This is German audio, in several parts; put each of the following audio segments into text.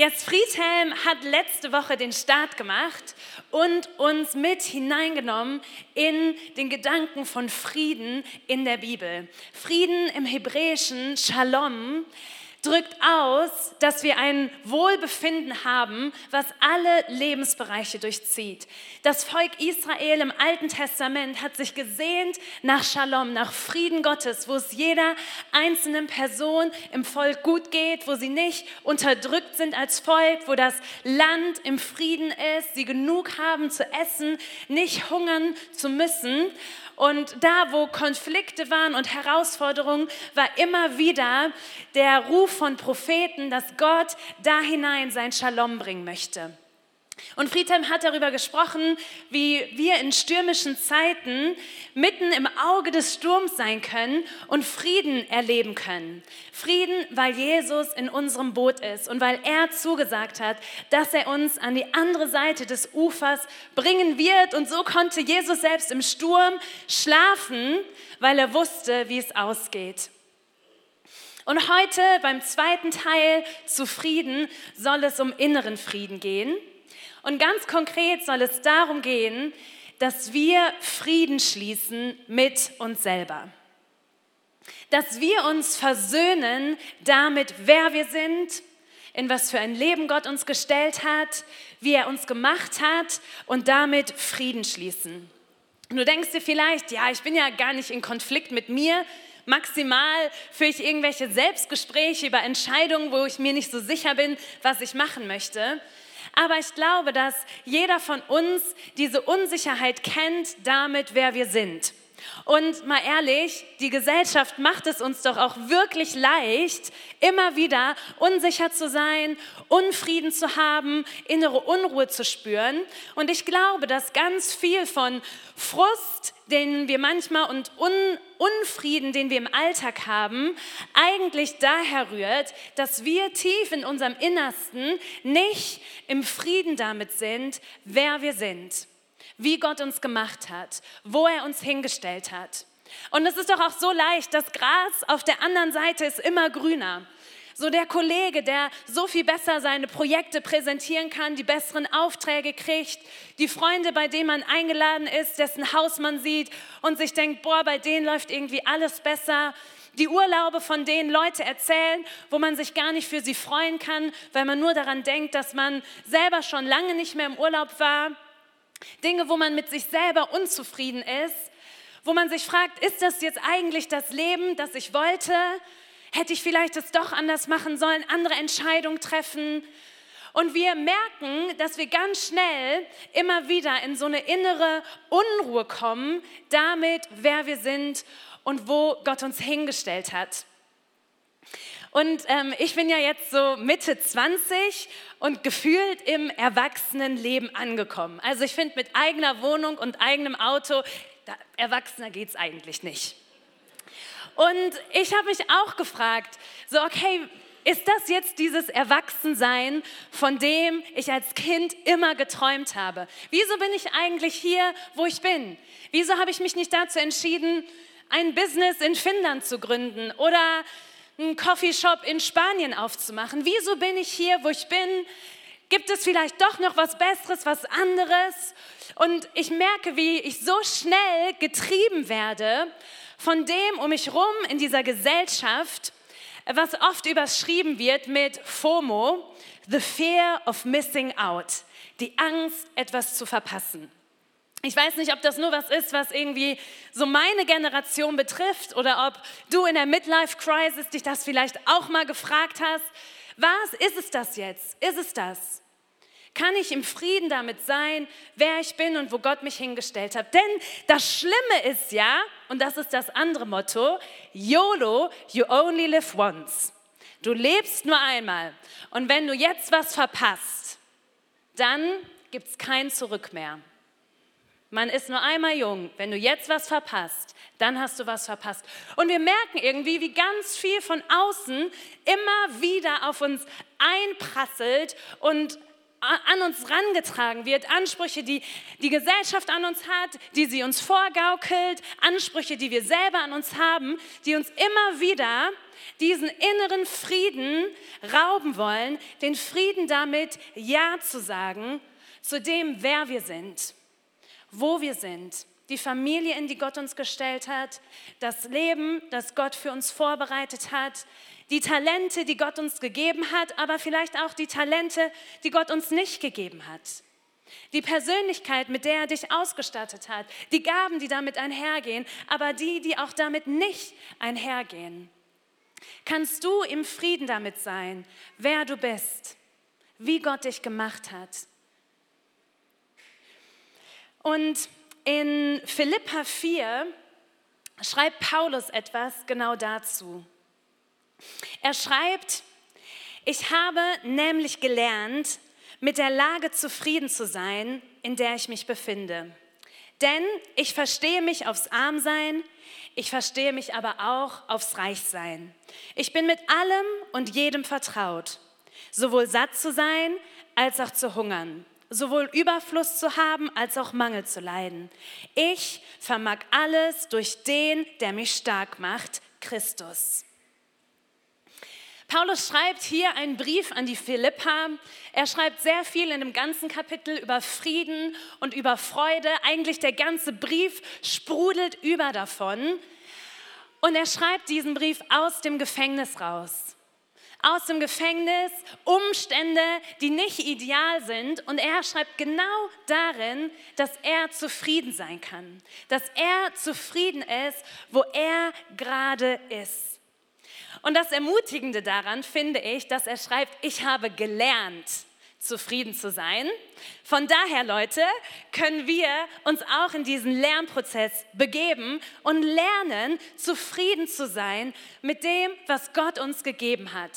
Jetzt Friedhelm hat letzte Woche den Start gemacht und uns mit hineingenommen in den Gedanken von Frieden in der Bibel. Frieden im Hebräischen, Shalom, drückt aus, dass wir ein Wohlbefinden haben, was alle Lebensbereiche durchzieht. Das Volk Israel im Alten Testament hat sich gesehnt nach Shalom, nach Frieden Gottes, wo es jeder einzelnen Person im Volk gut geht, wo sie nicht unterdrückt sind als Volk, wo das Land im Frieden ist, sie genug haben zu essen, nicht hungern zu müssen. Und da, wo Konflikte waren und Herausforderungen, war immer wieder der Ruf von Propheten, dass Gott da hinein sein Shalom bringen möchte. Und Friedhelm hat darüber gesprochen, wie wir in stürmischen Zeiten mitten im Auge des Sturms sein können und Frieden erleben können. Frieden, weil Jesus in unserem Boot ist und weil er zugesagt hat, dass er uns an die andere Seite des Ufers bringen wird. Und so konnte Jesus selbst im Sturm schlafen, weil er wusste, wie es ausgeht. Und heute beim zweiten Teil zu Frieden soll es um inneren Frieden gehen. Und ganz konkret soll es darum gehen, dass wir Frieden schließen mit uns selber. Dass wir uns versöhnen damit, wer wir sind, in was für ein Leben Gott uns gestellt hat, wie er uns gemacht hat und damit Frieden schließen. Und du denkst dir vielleicht, ja, ich bin ja gar nicht in Konflikt mit mir. Maximal führe ich irgendwelche Selbstgespräche über Entscheidungen, wo ich mir nicht so sicher bin, was ich machen möchte. Aber ich glaube, dass jeder von uns diese Unsicherheit kennt damit, wer wir sind. Und mal ehrlich, die Gesellschaft macht es uns doch auch wirklich leicht, immer wieder unsicher zu sein, Unfrieden zu haben, innere Unruhe zu spüren. Und ich glaube, dass ganz viel von Frust, den wir manchmal und Un Unfrieden, den wir im Alltag haben, eigentlich daher rührt, dass wir tief in unserem Innersten nicht im Frieden damit sind, wer wir sind wie Gott uns gemacht hat, wo er uns hingestellt hat. Und es ist doch auch so leicht, das Gras auf der anderen Seite ist immer grüner. So der Kollege, der so viel besser seine Projekte präsentieren kann, die besseren Aufträge kriegt, die Freunde, bei denen man eingeladen ist, dessen Haus man sieht und sich denkt, boah, bei denen läuft irgendwie alles besser. Die Urlaube, von denen Leute erzählen, wo man sich gar nicht für sie freuen kann, weil man nur daran denkt, dass man selber schon lange nicht mehr im Urlaub war. Dinge, wo man mit sich selber unzufrieden ist, wo man sich fragt, ist das jetzt eigentlich das Leben, das ich wollte? Hätte ich vielleicht es doch anders machen sollen, andere Entscheidungen treffen? Und wir merken, dass wir ganz schnell immer wieder in so eine innere Unruhe kommen, damit, wer wir sind und wo Gott uns hingestellt hat. Und ähm, ich bin ja jetzt so Mitte 20 und gefühlt im Erwachsenenleben angekommen. Also ich finde, mit eigener Wohnung und eigenem Auto, da, erwachsener geht es eigentlich nicht. Und ich habe mich auch gefragt, so okay, ist das jetzt dieses Erwachsensein, von dem ich als Kind immer geträumt habe? Wieso bin ich eigentlich hier, wo ich bin? Wieso habe ich mich nicht dazu entschieden, ein Business in Finnland zu gründen oder einen Coffeeshop in Spanien aufzumachen? Wieso bin ich hier, wo ich bin? Gibt es vielleicht doch noch was Besseres, was anderes? Und ich merke, wie ich so schnell getrieben werde von dem um mich rum in dieser Gesellschaft, was oft überschrieben wird mit FOMO, the fear of missing out, die Angst, etwas zu verpassen. Ich weiß nicht, ob das nur was ist, was irgendwie so meine Generation betrifft oder ob du in der Midlife Crisis dich das vielleicht auch mal gefragt hast. Was ist es das jetzt? Ist es das? Kann ich im Frieden damit sein, wer ich bin und wo Gott mich hingestellt hat? Denn das Schlimme ist ja, und das ist das andere Motto, YOLO, you only live once. Du lebst nur einmal. Und wenn du jetzt was verpasst, dann gibt es kein Zurück mehr. Man ist nur einmal jung. Wenn du jetzt was verpasst, dann hast du was verpasst. Und wir merken irgendwie, wie ganz viel von außen immer wieder auf uns einprasselt und an uns rangetragen wird, Ansprüche, die die Gesellschaft an uns hat, die sie uns vorgaukelt, Ansprüche, die wir selber an uns haben, die uns immer wieder diesen inneren Frieden rauben wollen, den Frieden damit Ja zu sagen zu dem, wer wir sind, wo wir sind, die Familie, in die Gott uns gestellt hat, das Leben, das Gott für uns vorbereitet hat, die Talente, die Gott uns gegeben hat, aber vielleicht auch die Talente, die Gott uns nicht gegeben hat. Die Persönlichkeit, mit der er dich ausgestattet hat, die Gaben, die damit einhergehen, aber die, die auch damit nicht einhergehen. Kannst du im Frieden damit sein, wer du bist, wie Gott dich gemacht hat? Und in Philippa 4 schreibt Paulus etwas genau dazu. Er schreibt, ich habe nämlich gelernt, mit der Lage zufrieden zu sein, in der ich mich befinde. Denn ich verstehe mich aufs Armsein, ich verstehe mich aber auch aufs Reichsein. Ich bin mit allem und jedem vertraut, sowohl satt zu sein als auch zu hungern, sowohl Überfluss zu haben als auch Mangel zu leiden. Ich vermag alles durch den, der mich stark macht, Christus. Paulus schreibt hier einen Brief an die Philippa. Er schreibt sehr viel in dem ganzen Kapitel über Frieden und über Freude. Eigentlich der ganze Brief sprudelt über davon. Und er schreibt diesen Brief aus dem Gefängnis raus. Aus dem Gefängnis, Umstände, die nicht ideal sind. Und er schreibt genau darin, dass er zufrieden sein kann. Dass er zufrieden ist, wo er gerade ist. Und das Ermutigende daran finde ich, dass er schreibt, ich habe gelernt, zufrieden zu sein. Von daher, Leute, können wir uns auch in diesen Lernprozess begeben und lernen, zufrieden zu sein mit dem, was Gott uns gegeben hat.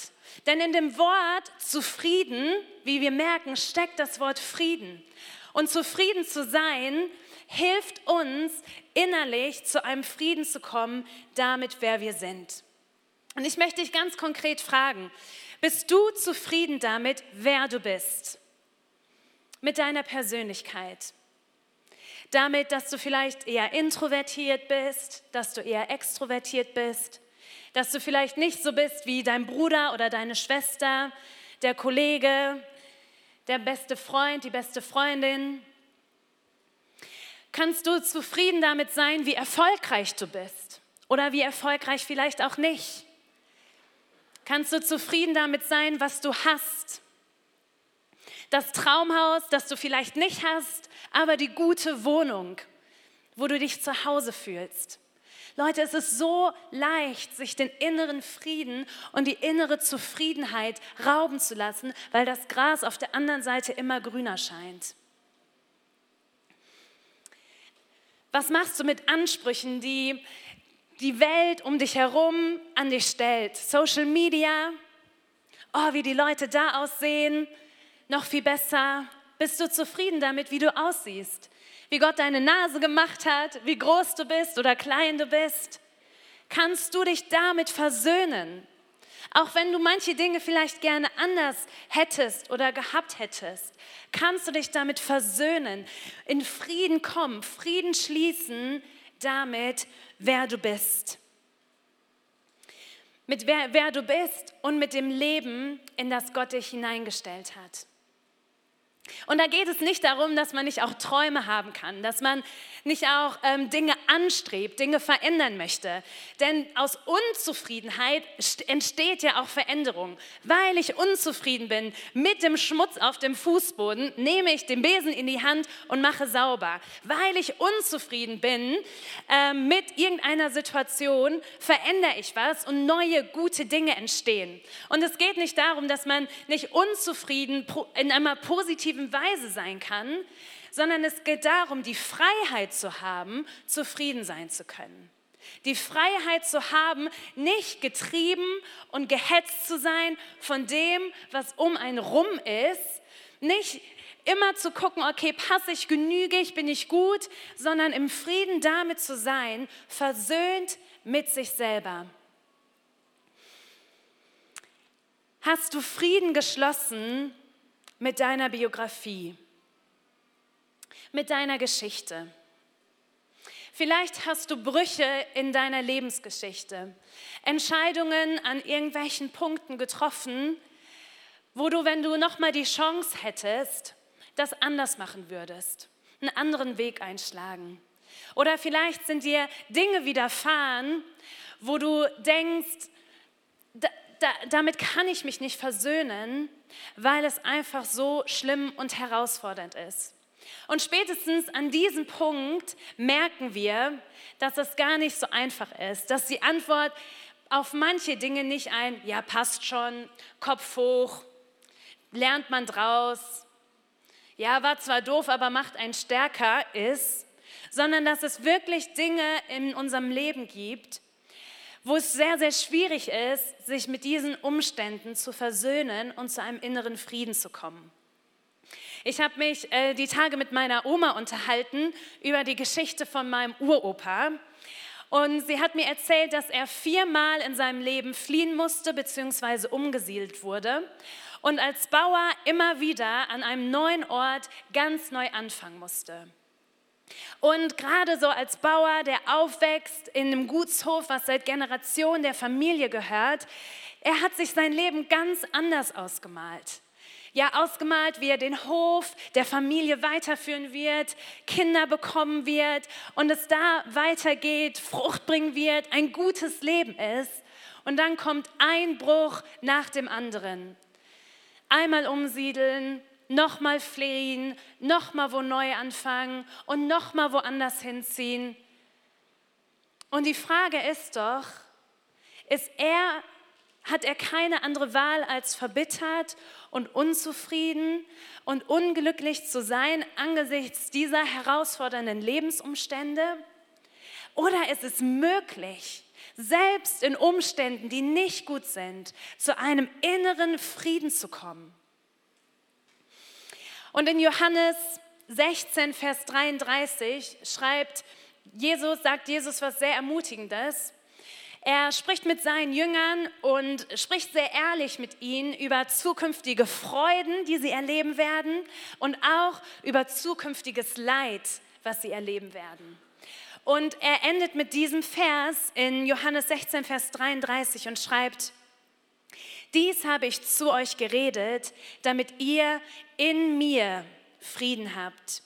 Denn in dem Wort zufrieden, wie wir merken, steckt das Wort Frieden. Und zufrieden zu sein, hilft uns innerlich zu einem Frieden zu kommen, damit wer wir sind. Und ich möchte dich ganz konkret fragen, bist du zufrieden damit, wer du bist? Mit deiner Persönlichkeit? Damit, dass du vielleicht eher introvertiert bist, dass du eher extrovertiert bist, dass du vielleicht nicht so bist wie dein Bruder oder deine Schwester, der Kollege, der beste Freund, die beste Freundin? Kannst du zufrieden damit sein, wie erfolgreich du bist oder wie erfolgreich vielleicht auch nicht? Kannst du zufrieden damit sein, was du hast? Das Traumhaus, das du vielleicht nicht hast, aber die gute Wohnung, wo du dich zu Hause fühlst. Leute, es ist so leicht, sich den inneren Frieden und die innere Zufriedenheit rauben zu lassen, weil das Gras auf der anderen Seite immer grüner scheint. Was machst du mit Ansprüchen, die die Welt um dich herum an dich stellt. Social Media, oh, wie die Leute da aussehen, noch viel besser. Bist du zufrieden damit, wie du aussiehst? Wie Gott deine Nase gemacht hat, wie groß du bist oder klein du bist? Kannst du dich damit versöhnen? Auch wenn du manche Dinge vielleicht gerne anders hättest oder gehabt hättest, kannst du dich damit versöhnen, in Frieden kommen, Frieden schließen damit, wer du bist. Mit wer, wer du bist und mit dem Leben, in das Gott dich hineingestellt hat. Und da geht es nicht darum, dass man nicht auch Träume haben kann, dass man nicht auch ähm, Dinge anstrebt, Dinge verändern möchte. Denn aus Unzufriedenheit entsteht ja auch Veränderung. Weil ich unzufrieden bin mit dem Schmutz auf dem Fußboden, nehme ich den Besen in die Hand und mache sauber. Weil ich unzufrieden bin äh, mit irgendeiner Situation, verändere ich was und neue gute Dinge entstehen. Und es geht nicht darum, dass man nicht unzufrieden in einer positiven positiven Weise sein kann, sondern es geht darum, die Freiheit zu haben, zufrieden sein zu können. Die Freiheit zu haben, nicht getrieben und gehetzt zu sein von dem, was um einen rum ist, nicht immer zu gucken, okay, passe ich, genüge ich, bin ich gut, sondern im Frieden damit zu sein, versöhnt mit sich selber. Hast du Frieden geschlossen mit deiner Biografie, mit deiner Geschichte. Vielleicht hast du Brüche in deiner Lebensgeschichte, Entscheidungen an irgendwelchen Punkten getroffen, wo du, wenn du noch mal die Chance hättest, das anders machen würdest, einen anderen Weg einschlagen. Oder vielleicht sind dir Dinge widerfahren, wo du denkst, da, da, damit kann ich mich nicht versöhnen, weil es einfach so schlimm und herausfordernd ist. Und spätestens an diesem Punkt merken wir, dass es gar nicht so einfach ist, dass die Antwort auf manche Dinge nicht ein, ja, passt schon, Kopf hoch, lernt man draus, ja, war zwar doof, aber macht einen stärker ist, sondern dass es wirklich Dinge in unserem Leben gibt, wo es sehr, sehr schwierig ist, sich mit diesen Umständen zu versöhnen und zu einem inneren Frieden zu kommen. Ich habe mich äh, die Tage mit meiner Oma unterhalten über die Geschichte von meinem Uropa. Und sie hat mir erzählt, dass er viermal in seinem Leben fliehen musste bzw. umgesiedelt wurde und als Bauer immer wieder an einem neuen Ort ganz neu anfangen musste. Und gerade so als Bauer, der aufwächst in einem Gutshof, was seit Generationen der Familie gehört, er hat sich sein Leben ganz anders ausgemalt. Ja, ausgemalt, wie er den Hof der Familie weiterführen wird, Kinder bekommen wird und es da weitergeht, Frucht bringen wird, ein gutes Leben ist. Und dann kommt ein Bruch nach dem anderen. Einmal umsiedeln, nochmal fliehen, nochmal wo neu anfangen und nochmal woanders hinziehen. Und die Frage ist doch, ist er, hat er keine andere Wahl als verbittert und unzufrieden und unglücklich zu sein angesichts dieser herausfordernden Lebensumstände? Oder ist es möglich, selbst in Umständen, die nicht gut sind, zu einem inneren Frieden zu kommen? Und in Johannes 16, Vers 33 schreibt Jesus, sagt Jesus was sehr Ermutigendes. Er spricht mit seinen Jüngern und spricht sehr ehrlich mit ihnen über zukünftige Freuden, die sie erleben werden und auch über zukünftiges Leid, was sie erleben werden. Und er endet mit diesem Vers in Johannes 16, Vers 33 und schreibt, dies habe ich zu euch geredet, damit ihr in mir Frieden habt.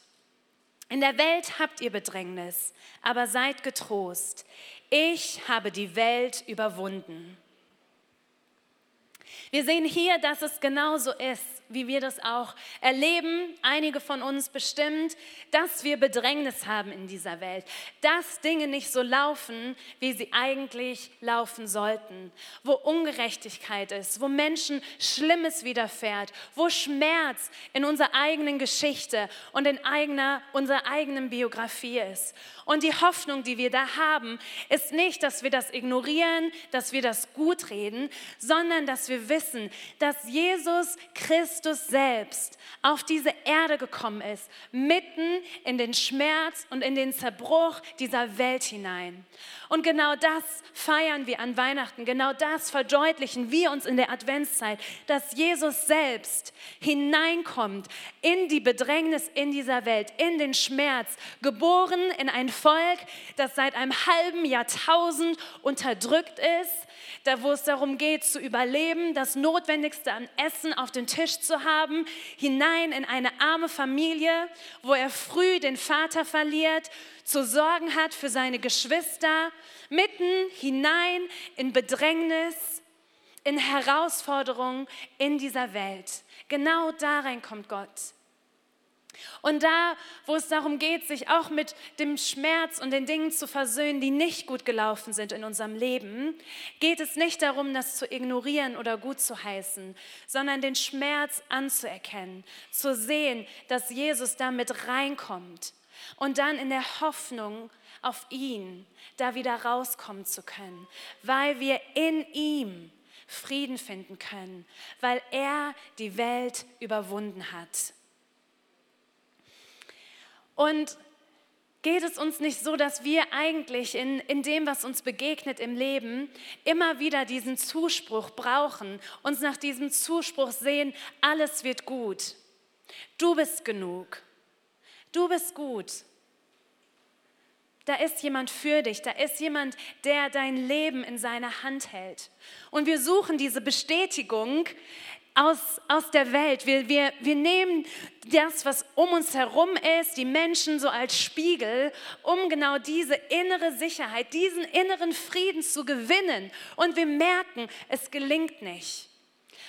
In der Welt habt ihr Bedrängnis, aber seid getrost. Ich habe die Welt überwunden. Wir sehen hier, dass es genauso ist wie wir das auch erleben, einige von uns bestimmt, dass wir Bedrängnis haben in dieser Welt, dass Dinge nicht so laufen, wie sie eigentlich laufen sollten, wo Ungerechtigkeit ist, wo Menschen Schlimmes widerfährt, wo Schmerz in unserer eigenen Geschichte und in eigener, unserer eigenen Biografie ist. Und die Hoffnung, die wir da haben, ist nicht, dass wir das ignorieren, dass wir das gut reden, sondern dass wir wissen, dass Jesus Christus selbst auf diese Erde gekommen ist, mitten in den Schmerz und in den Zerbruch dieser Welt hinein. Und genau das feiern wir an Weihnachten, genau das verdeutlichen wir uns in der Adventszeit, dass Jesus selbst hineinkommt in die Bedrängnis in dieser Welt, in den Schmerz, geboren in ein Volk, das seit einem halben Jahrtausend unterdrückt ist, da wo es darum geht zu überleben, das Notwendigste an Essen auf dem Tisch zu haben, hinein in eine arme Familie, wo er früh den Vater verliert, zu sorgen hat für seine Geschwister, mitten hinein in Bedrängnis, in Herausforderungen in dieser Welt. Genau darein kommt Gott. Und da, wo es darum geht, sich auch mit dem Schmerz und den Dingen zu versöhnen, die nicht gut gelaufen sind in unserem Leben, geht es nicht darum, das zu ignorieren oder gut zu heißen, sondern den Schmerz anzuerkennen, zu sehen, dass Jesus damit reinkommt und dann in der Hoffnung auf ihn da wieder rauskommen zu können, weil wir in ihm Frieden finden können, weil er die Welt überwunden hat. Und geht es uns nicht so, dass wir eigentlich in, in dem, was uns begegnet im Leben, immer wieder diesen Zuspruch brauchen, uns nach diesem Zuspruch sehen, alles wird gut. Du bist genug. Du bist gut. Da ist jemand für dich, da ist jemand, der dein Leben in seiner Hand hält. Und wir suchen diese Bestätigung aus, aus der Welt. Wir, wir, wir nehmen das, was um uns herum ist, die Menschen so als Spiegel, um genau diese innere Sicherheit, diesen inneren Frieden zu gewinnen. Und wir merken, es gelingt nicht.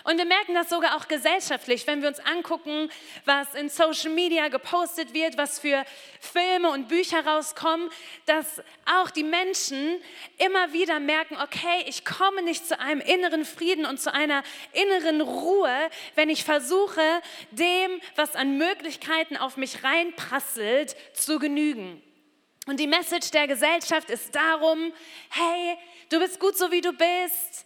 Und wir merken das sogar auch gesellschaftlich, wenn wir uns angucken, was in Social Media gepostet wird, was für Filme und Bücher rauskommen, dass auch die Menschen immer wieder merken, okay, ich komme nicht zu einem inneren Frieden und zu einer inneren Ruhe, wenn ich versuche, dem, was an Möglichkeiten auf mich reinprasselt, zu genügen. Und die Message der Gesellschaft ist darum, hey, du bist gut so wie du bist.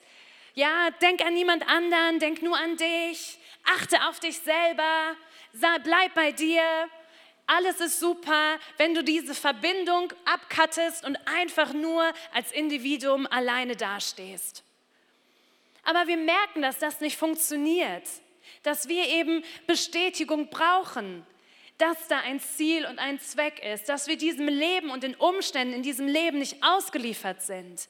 Ja, denk an niemand anderen, denk nur an dich, achte auf dich selber, bleib bei dir. Alles ist super, wenn du diese Verbindung abkattest und einfach nur als Individuum alleine dastehst. Aber wir merken, dass das nicht funktioniert, dass wir eben Bestätigung brauchen, dass da ein Ziel und ein Zweck ist, dass wir diesem Leben und den Umständen in diesem Leben nicht ausgeliefert sind.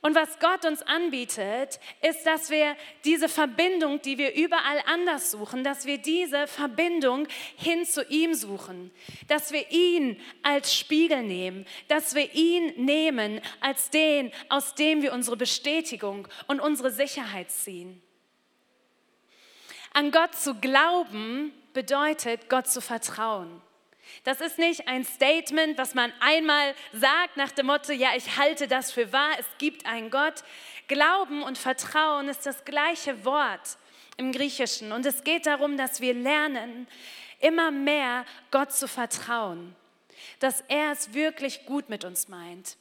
Und was Gott uns anbietet, ist, dass wir diese Verbindung, die wir überall anders suchen, dass wir diese Verbindung hin zu ihm suchen, dass wir ihn als Spiegel nehmen, dass wir ihn nehmen als den, aus dem wir unsere Bestätigung und unsere Sicherheit ziehen. An Gott zu glauben bedeutet, Gott zu vertrauen. Das ist nicht ein Statement, was man einmal sagt nach dem Motto, ja, ich halte das für wahr, es gibt einen Gott. Glauben und Vertrauen ist das gleiche Wort im Griechischen. Und es geht darum, dass wir lernen, immer mehr Gott zu vertrauen, dass er es wirklich gut mit uns meint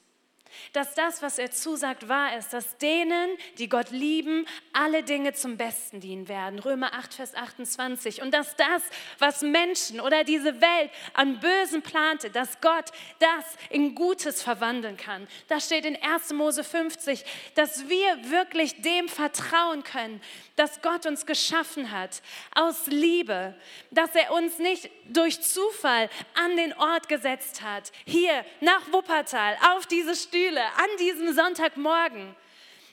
dass das, was er zusagt, wahr ist, dass denen, die Gott lieben, alle Dinge zum Besten dienen werden. Römer 8, Vers 28. Und dass das, was Menschen oder diese Welt an Bösen plante, dass Gott das in Gutes verwandeln kann. Das steht in 1. Mose 50, dass wir wirklich dem vertrauen können, dass Gott uns geschaffen hat aus Liebe, dass er uns nicht durch Zufall an den Ort gesetzt hat, hier nach Wuppertal, auf diese Stühle, an diesem Sonntagmorgen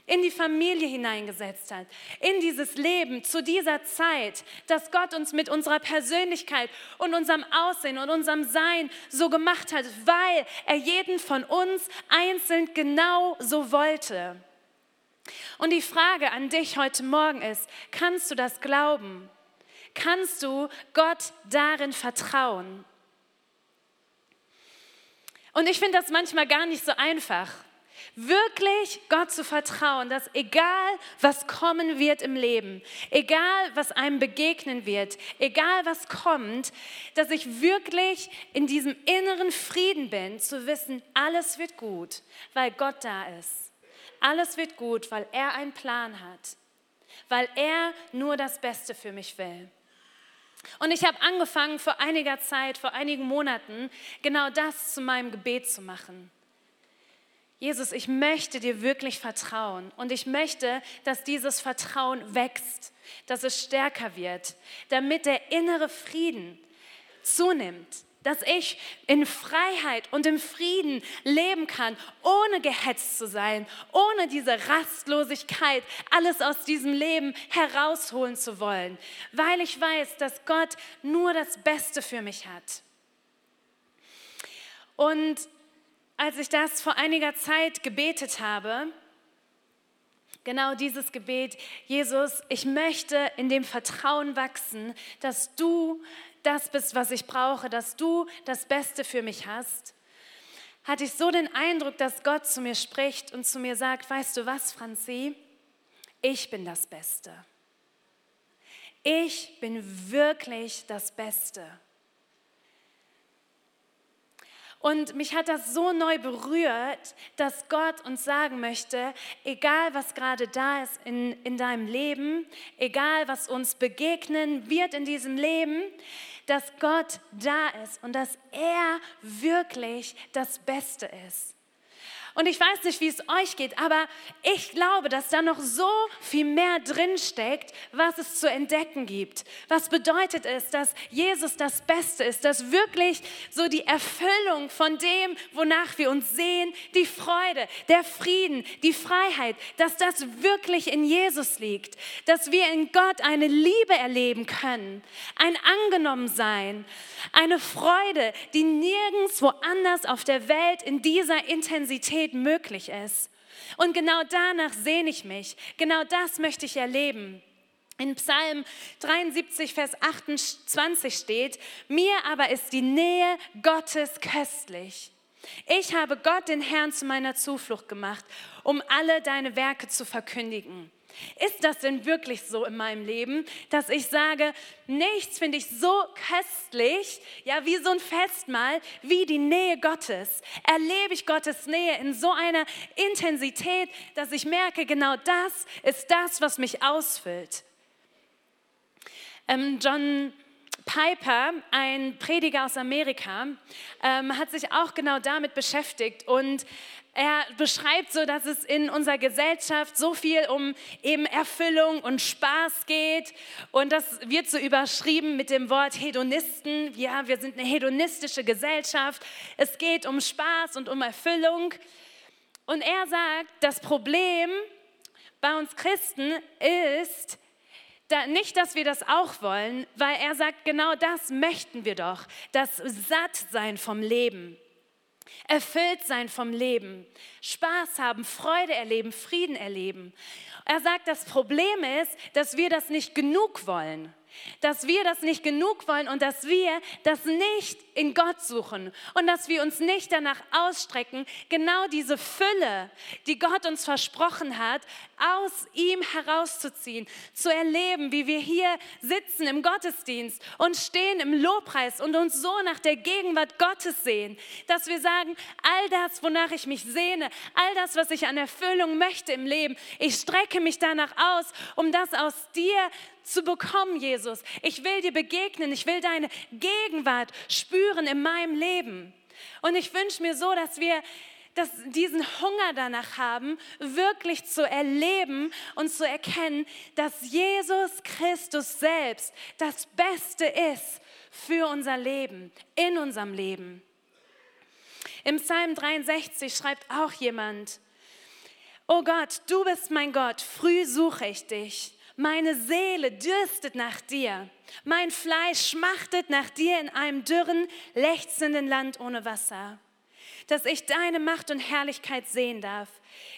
in die Familie hineingesetzt hat, in dieses Leben, zu dieser Zeit, dass Gott uns mit unserer Persönlichkeit und unserem Aussehen und unserem Sein so gemacht hat, weil er jeden von uns einzeln genau so wollte. Und die Frage an dich heute Morgen ist, kannst du das glauben? Kannst du Gott darin vertrauen? Und ich finde das manchmal gar nicht so einfach. Wirklich Gott zu vertrauen, dass egal was kommen wird im Leben, egal was einem begegnen wird, egal was kommt, dass ich wirklich in diesem inneren Frieden bin, zu wissen, alles wird gut, weil Gott da ist. Alles wird gut, weil er einen Plan hat, weil er nur das Beste für mich will. Und ich habe angefangen vor einiger Zeit, vor einigen Monaten, genau das zu meinem Gebet zu machen. Jesus, ich möchte dir wirklich vertrauen und ich möchte, dass dieses Vertrauen wächst, dass es stärker wird, damit der innere Frieden zunimmt, dass ich in Freiheit und im Frieden leben kann, ohne gehetzt zu sein, ohne diese Rastlosigkeit, alles aus diesem Leben herausholen zu wollen, weil ich weiß, dass Gott nur das Beste für mich hat. Und als ich das vor einiger Zeit gebetet habe, genau dieses Gebet, Jesus, ich möchte in dem Vertrauen wachsen, dass du das bist, was ich brauche, dass du das Beste für mich hast, hatte ich so den Eindruck, dass Gott zu mir spricht und zu mir sagt, weißt du was, Franzi, ich bin das Beste. Ich bin wirklich das Beste. Und mich hat das so neu berührt, dass Gott uns sagen möchte, egal was gerade da ist in, in deinem Leben, egal was uns begegnen wird in diesem Leben, dass Gott da ist und dass er wirklich das Beste ist. Und ich weiß nicht, wie es euch geht, aber ich glaube, dass da noch so viel mehr drinsteckt, was es zu entdecken gibt. Was bedeutet es, dass Jesus das Beste ist, dass wirklich so die Erfüllung von dem, wonach wir uns sehen, die Freude, der Frieden, die Freiheit, dass das wirklich in Jesus liegt, dass wir in Gott eine Liebe erleben können, ein Angenommensein, eine Freude, die nirgendwo anders auf der Welt in dieser Intensität möglich ist. Und genau danach sehne ich mich. Genau das möchte ich erleben. In Psalm 73, Vers 28 steht, mir aber ist die Nähe Gottes köstlich. Ich habe Gott, den Herrn, zu meiner Zuflucht gemacht, um alle deine Werke zu verkündigen. Ist das denn wirklich so in meinem Leben, dass ich sage, nichts finde ich so köstlich, ja, wie so ein Festmahl, wie die Nähe Gottes? Erlebe ich Gottes Nähe in so einer Intensität, dass ich merke, genau das ist das, was mich ausfüllt. Ähm, John Piper, ein Prediger aus Amerika, ähm, hat sich auch genau damit beschäftigt und er beschreibt so, dass es in unserer Gesellschaft so viel um eben Erfüllung und Spaß geht. Und das wird so überschrieben mit dem Wort Hedonisten. Ja, wir sind eine hedonistische Gesellschaft. Es geht um Spaß und um Erfüllung. Und er sagt, das Problem bei uns Christen ist, da, nicht, dass wir das auch wollen, weil er sagt, genau das möchten wir doch, das Sattsein vom Leben. Erfüllt sein vom Leben, Spaß haben, Freude erleben, Frieden erleben. Er sagt, das Problem ist, dass wir das nicht genug wollen dass wir das nicht genug wollen und dass wir das nicht in Gott suchen und dass wir uns nicht danach ausstrecken, genau diese Fülle, die Gott uns versprochen hat, aus ihm herauszuziehen, zu erleben, wie wir hier sitzen im Gottesdienst und stehen im Lobpreis und uns so nach der Gegenwart Gottes sehen, dass wir sagen, all das, wonach ich mich sehne, all das, was ich an Erfüllung möchte im Leben, ich strecke mich danach aus, um das aus dir zu bekommen, Jesus. Ich will dir begegnen. Ich will deine Gegenwart spüren in meinem Leben. Und ich wünsche mir so, dass wir dass diesen Hunger danach haben, wirklich zu erleben und zu erkennen, dass Jesus Christus selbst das Beste ist für unser Leben, in unserem Leben. Im Psalm 63 schreibt auch jemand, Oh Gott, du bist mein Gott, früh suche ich dich. Meine Seele dürstet nach dir. Mein Fleisch schmachtet nach dir in einem dürren, lechzenden Land ohne Wasser. Dass ich deine Macht und Herrlichkeit sehen darf,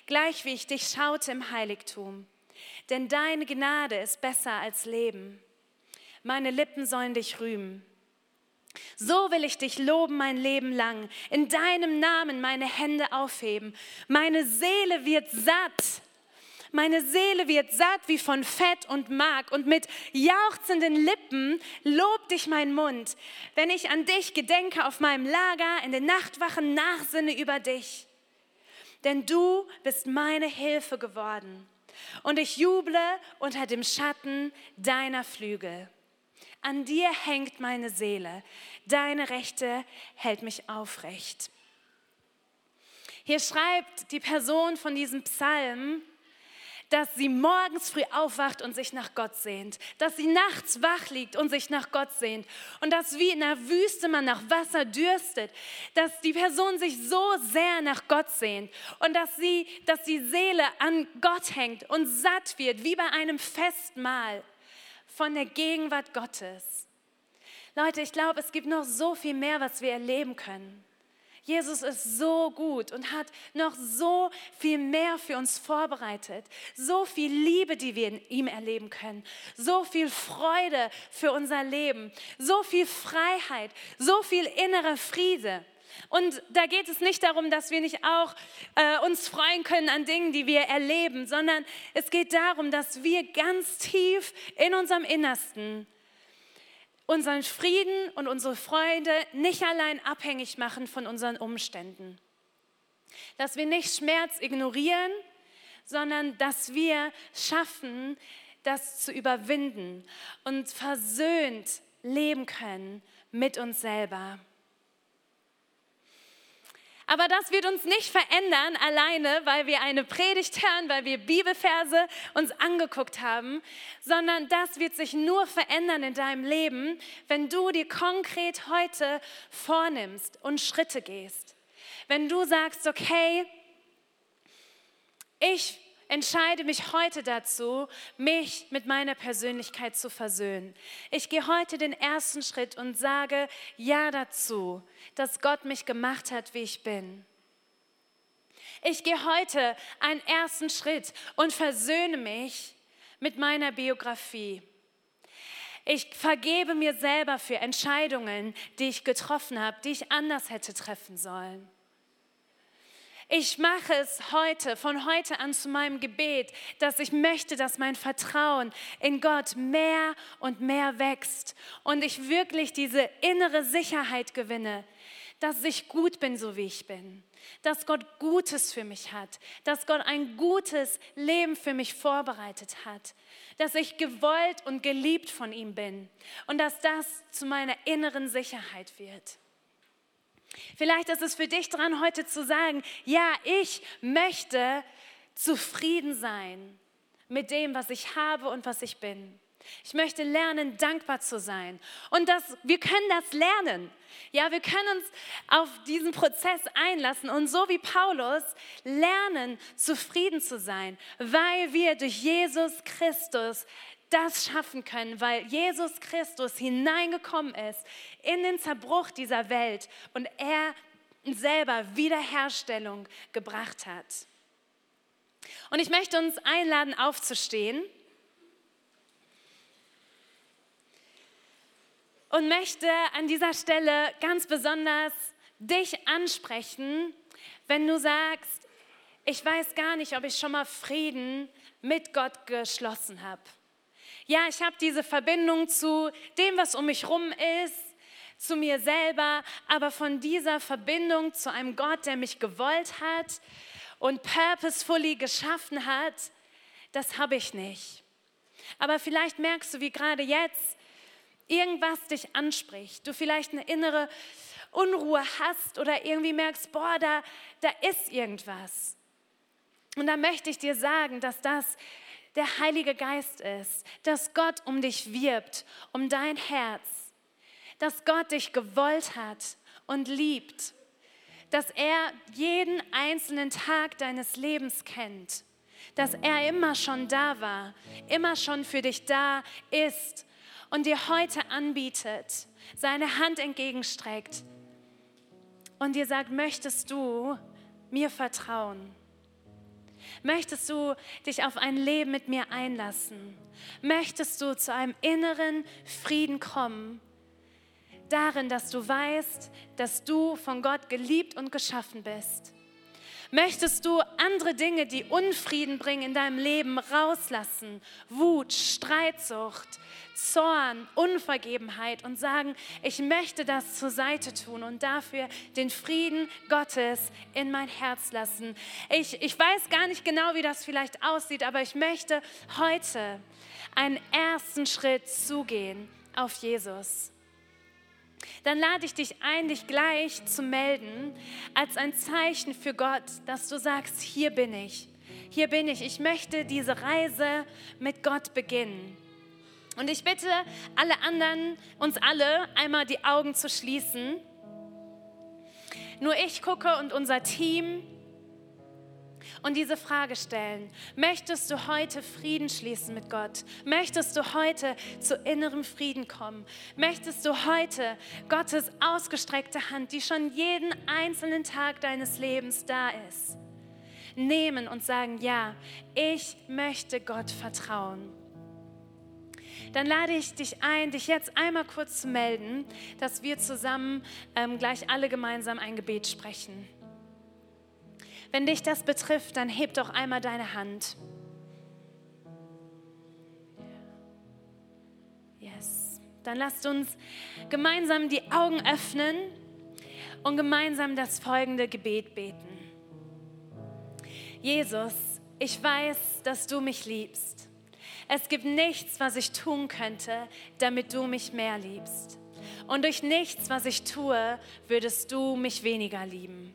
gleich wie ich dich schaute im Heiligtum. Denn deine Gnade ist besser als Leben. Meine Lippen sollen dich rühmen. So will ich dich loben mein Leben lang, in deinem Namen meine Hände aufheben. Meine Seele wird satt meine Seele wird satt wie von Fett und Mark und mit jauchzenden Lippen lobt dich mein Mund, wenn ich an dich gedenke auf meinem Lager, in den Nachtwachen nachsinne über dich. Denn du bist meine Hilfe geworden und ich juble unter dem Schatten deiner Flügel. An dir hängt meine Seele, deine Rechte hält mich aufrecht. Hier schreibt die Person von diesem Psalm, dass sie morgens früh aufwacht und sich nach Gott sehnt, dass sie nachts wach liegt und sich nach Gott sehnt und dass wie in der Wüste man nach Wasser dürstet, dass die Person sich so sehr nach Gott sehnt und dass sie, dass die Seele an Gott hängt und satt wird, wie bei einem Festmahl von der Gegenwart Gottes. Leute, ich glaube, es gibt noch so viel mehr, was wir erleben können. Jesus ist so gut und hat noch so viel mehr für uns vorbereitet. So viel Liebe, die wir in ihm erleben können. So viel Freude für unser Leben. So viel Freiheit. So viel innere Friede. Und da geht es nicht darum, dass wir nicht auch äh, uns freuen können an Dingen, die wir erleben, sondern es geht darum, dass wir ganz tief in unserem Innersten unseren Frieden und unsere Freude nicht allein abhängig machen von unseren Umständen. Dass wir nicht Schmerz ignorieren, sondern dass wir schaffen, das zu überwinden und versöhnt leben können mit uns selber. Aber das wird uns nicht verändern alleine, weil wir eine Predigt hören, weil wir Bibelverse uns angeguckt haben, sondern das wird sich nur verändern in deinem Leben, wenn du dir konkret heute vornimmst und Schritte gehst. Wenn du sagst, okay, ich entscheide mich heute dazu, mich mit meiner Persönlichkeit zu versöhnen. Ich gehe heute den ersten Schritt und sage Ja dazu, dass Gott mich gemacht hat, wie ich bin. Ich gehe heute einen ersten Schritt und versöhne mich mit meiner Biografie. Ich vergebe mir selber für Entscheidungen, die ich getroffen habe, die ich anders hätte treffen sollen. Ich mache es heute, von heute an zu meinem Gebet, dass ich möchte, dass mein Vertrauen in Gott mehr und mehr wächst und ich wirklich diese innere Sicherheit gewinne, dass ich gut bin, so wie ich bin, dass Gott Gutes für mich hat, dass Gott ein gutes Leben für mich vorbereitet hat, dass ich gewollt und geliebt von ihm bin und dass das zu meiner inneren Sicherheit wird. Vielleicht ist es für dich dran, heute zu sagen, ja, ich möchte zufrieden sein mit dem, was ich habe und was ich bin. Ich möchte lernen, dankbar zu sein. Und das, wir können das lernen. Ja, wir können uns auf diesen Prozess einlassen und so wie Paulus lernen, zufrieden zu sein, weil wir durch Jesus Christus das schaffen können, weil Jesus Christus hineingekommen ist in den Zerbruch dieser Welt und er selber Wiederherstellung gebracht hat. Und ich möchte uns einladen, aufzustehen und möchte an dieser Stelle ganz besonders dich ansprechen, wenn du sagst, ich weiß gar nicht, ob ich schon mal Frieden mit Gott geschlossen habe. Ja, ich habe diese Verbindung zu dem, was um mich herum ist, zu mir selber, aber von dieser Verbindung zu einem Gott, der mich gewollt hat und purposefully geschaffen hat, das habe ich nicht. Aber vielleicht merkst du, wie gerade jetzt irgendwas dich anspricht, du vielleicht eine innere Unruhe hast oder irgendwie merkst, boah, da, da ist irgendwas. Und da möchte ich dir sagen, dass das der Heilige Geist ist, dass Gott um dich wirbt, um dein Herz, dass Gott dich gewollt hat und liebt, dass er jeden einzelnen Tag deines Lebens kennt, dass er immer schon da war, immer schon für dich da ist und dir heute anbietet, seine Hand entgegenstreckt und dir sagt, möchtest du mir vertrauen? Möchtest du dich auf ein Leben mit mir einlassen? Möchtest du zu einem inneren Frieden kommen? Darin, dass du weißt, dass du von Gott geliebt und geschaffen bist. Möchtest du andere Dinge, die Unfrieden bringen in deinem Leben, rauslassen? Wut, Streitsucht, Zorn, Unvergebenheit und sagen, ich möchte das zur Seite tun und dafür den Frieden Gottes in mein Herz lassen. Ich, ich weiß gar nicht genau, wie das vielleicht aussieht, aber ich möchte heute einen ersten Schritt zugehen auf Jesus dann lade ich dich ein, dich gleich zu melden als ein Zeichen für Gott, dass du sagst, hier bin ich, hier bin ich, ich möchte diese Reise mit Gott beginnen. Und ich bitte alle anderen, uns alle einmal die Augen zu schließen. Nur ich gucke und unser Team und diese Frage stellen. Möchtest du heute Frieden schließen mit Gott? Möchtest du heute zu innerem Frieden kommen? Möchtest du heute Gottes ausgestreckte Hand, die schon jeden einzelnen Tag deines Lebens da ist, nehmen und sagen, ja, ich möchte Gott vertrauen? dann lade ich dich ein, dich jetzt einmal kurz zu melden, dass wir zusammen ähm, gleich alle gemeinsam ein Gebet sprechen. Wenn dich das betrifft, dann heb doch einmal deine Hand. Yes. Dann lasst uns gemeinsam die Augen öffnen und gemeinsam das folgende Gebet beten. Jesus, ich weiß, dass du mich liebst. Es gibt nichts, was ich tun könnte, damit du mich mehr liebst. Und durch nichts, was ich tue, würdest du mich weniger lieben.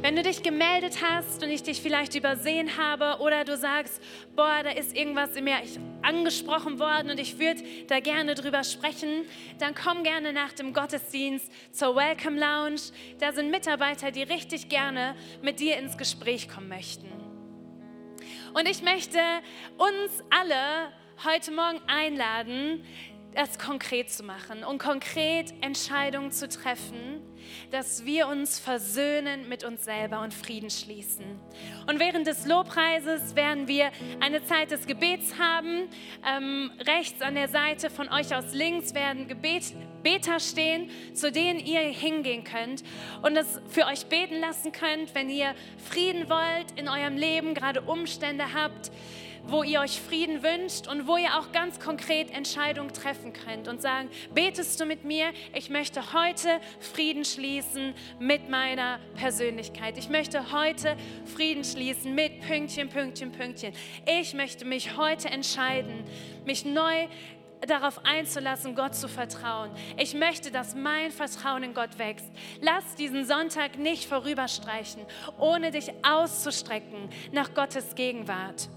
Wenn du dich gemeldet hast und ich dich vielleicht übersehen habe oder du sagst, boah, da ist irgendwas in mir angesprochen worden und ich würde da gerne drüber sprechen, dann komm gerne nach dem Gottesdienst zur Welcome Lounge. Da sind Mitarbeiter, die richtig gerne mit dir ins Gespräch kommen möchten. Und ich möchte uns alle heute Morgen einladen, das konkret zu machen und konkret Entscheidungen zu treffen, dass wir uns versöhnen mit uns selber und Frieden schließen. Und während des Lobpreises werden wir eine Zeit des Gebets haben. Ähm, rechts an der Seite von euch aus links werden Gebet, Beter stehen, zu denen ihr hingehen könnt und es für euch beten lassen könnt, wenn ihr Frieden wollt in eurem Leben, gerade Umstände habt wo ihr euch Frieden wünscht und wo ihr auch ganz konkret Entscheidungen treffen könnt und sagen, betest du mit mir? Ich möchte heute Frieden schließen mit meiner Persönlichkeit. Ich möchte heute Frieden schließen mit Pünktchen, Pünktchen, Pünktchen. Ich möchte mich heute entscheiden, mich neu darauf einzulassen, Gott zu vertrauen. Ich möchte, dass mein Vertrauen in Gott wächst. Lass diesen Sonntag nicht vorüberstreichen, ohne dich auszustrecken nach Gottes Gegenwart.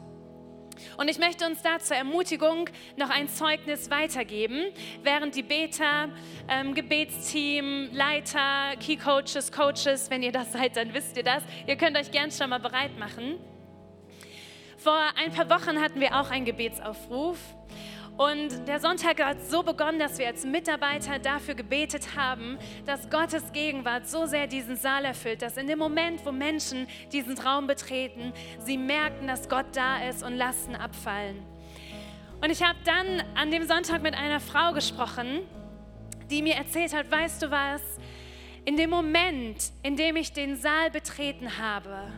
Und ich möchte uns da zur Ermutigung noch ein Zeugnis weitergeben, während die Beta, ähm, Gebetsteam, Leiter, Key Coaches, Coaches, wenn ihr das seid, dann wisst ihr das. Ihr könnt euch gern schon mal bereit machen. Vor ein paar Wochen hatten wir auch einen Gebetsaufruf und der Sonntag hat so begonnen, dass wir als Mitarbeiter dafür gebetet haben, dass Gottes Gegenwart so sehr diesen Saal erfüllt, dass in dem Moment, wo Menschen diesen Raum betreten, sie merken, dass Gott da ist und Lasten abfallen. Und ich habe dann an dem Sonntag mit einer Frau gesprochen, die mir erzählt hat, weißt du was, in dem Moment, in dem ich den Saal betreten habe,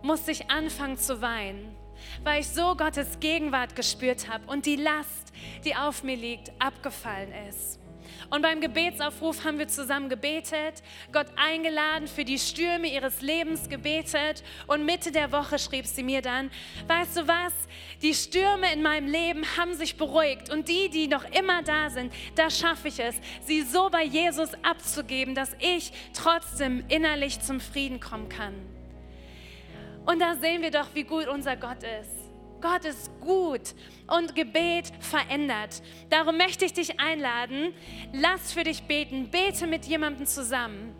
musste ich anfangen zu weinen weil ich so Gottes Gegenwart gespürt habe und die Last, die auf mir liegt, abgefallen ist. Und beim Gebetsaufruf haben wir zusammen gebetet, Gott eingeladen, für die Stürme ihres Lebens gebetet. Und Mitte der Woche schrieb sie mir dann, weißt du was, die Stürme in meinem Leben haben sich beruhigt. Und die, die noch immer da sind, da schaffe ich es, sie so bei Jesus abzugeben, dass ich trotzdem innerlich zum Frieden kommen kann. Und da sehen wir doch, wie gut unser Gott ist. Gott ist gut und Gebet verändert. Darum möchte ich dich einladen, lass für dich beten, bete mit jemandem zusammen.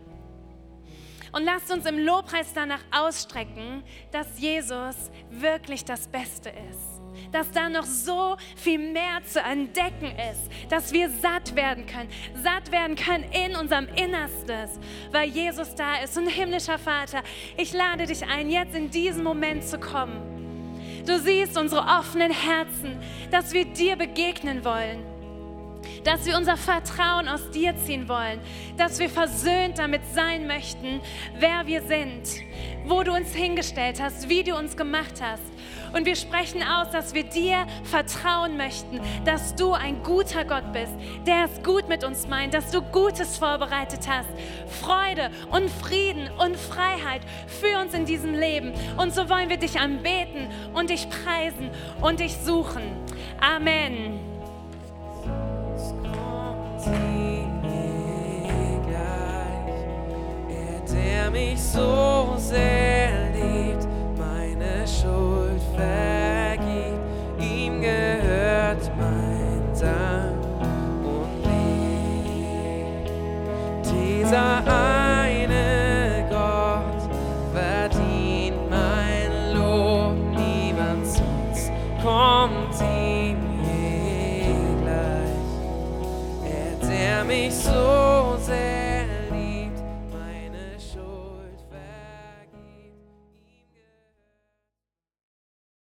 Und lasst uns im Lobpreis danach ausstrecken, dass Jesus wirklich das Beste ist dass da noch so viel mehr zu entdecken ist, dass wir satt werden können, satt werden können in unserem Innerstes, weil Jesus da ist. Und himmlischer Vater, ich lade dich ein, jetzt in diesen Moment zu kommen. Du siehst unsere offenen Herzen, dass wir dir begegnen wollen dass wir unser Vertrauen aus dir ziehen wollen, dass wir versöhnt damit sein möchten, wer wir sind, wo du uns hingestellt hast, wie du uns gemacht hast. Und wir sprechen aus, dass wir dir vertrauen möchten, dass du ein guter Gott bist, der es gut mit uns meint, dass du Gutes vorbereitet hast. Freude und Frieden und Freiheit für uns in diesem Leben. Und so wollen wir dich anbeten und dich preisen und dich suchen. Amen. Der mich so sehr liebt, meine Schuld vergibt. Ihm gehört mein Dank und Lieb. Dieser